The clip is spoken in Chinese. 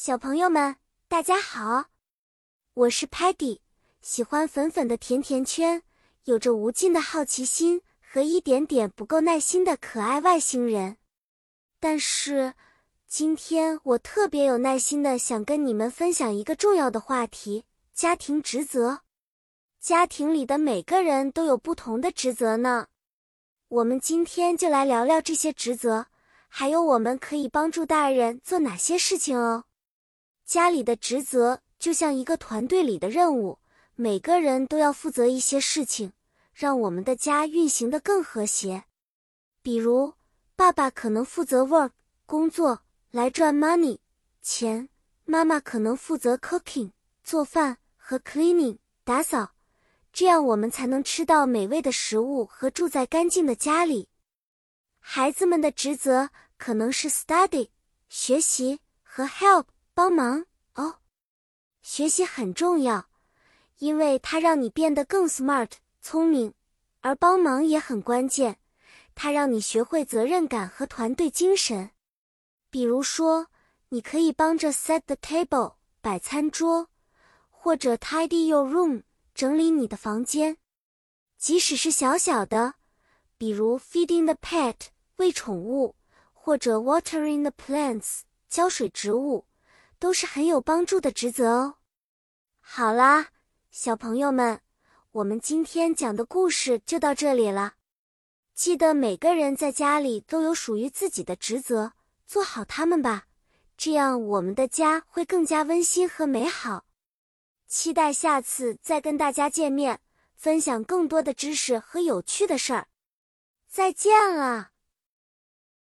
小朋友们，大家好，我是 Patty，喜欢粉粉的甜甜圈，有着无尽的好奇心和一点点不够耐心的可爱外星人。但是，今天我特别有耐心的想跟你们分享一个重要的话题——家庭职责。家庭里的每个人都有不同的职责呢。我们今天就来聊聊这些职责，还有我们可以帮助大人做哪些事情哦。家里的职责就像一个团队里的任务，每个人都要负责一些事情，让我们的家运行得更和谐。比如，爸爸可能负责 work 工作来赚 money 钱，妈妈可能负责 cooking 做饭和 cleaning 打扫，这样我们才能吃到美味的食物和住在干净的家里。孩子们的职责可能是 study 学习和 help。帮忙哦，学习很重要，因为它让你变得更 smart 聪明；而帮忙也很关键，它让你学会责任感和团队精神。比如说，你可以帮着 set the table 摆餐桌，或者 tidy your room 整理你的房间。即使是小小的，比如 feeding the pet 喂宠物，或者 watering the plants 浇水植物。都是很有帮助的职责哦。好啦，小朋友们，我们今天讲的故事就到这里了。记得每个人在家里都有属于自己的职责，做好他们吧，这样我们的家会更加温馨和美好。期待下次再跟大家见面，分享更多的知识和有趣的事儿。再见了。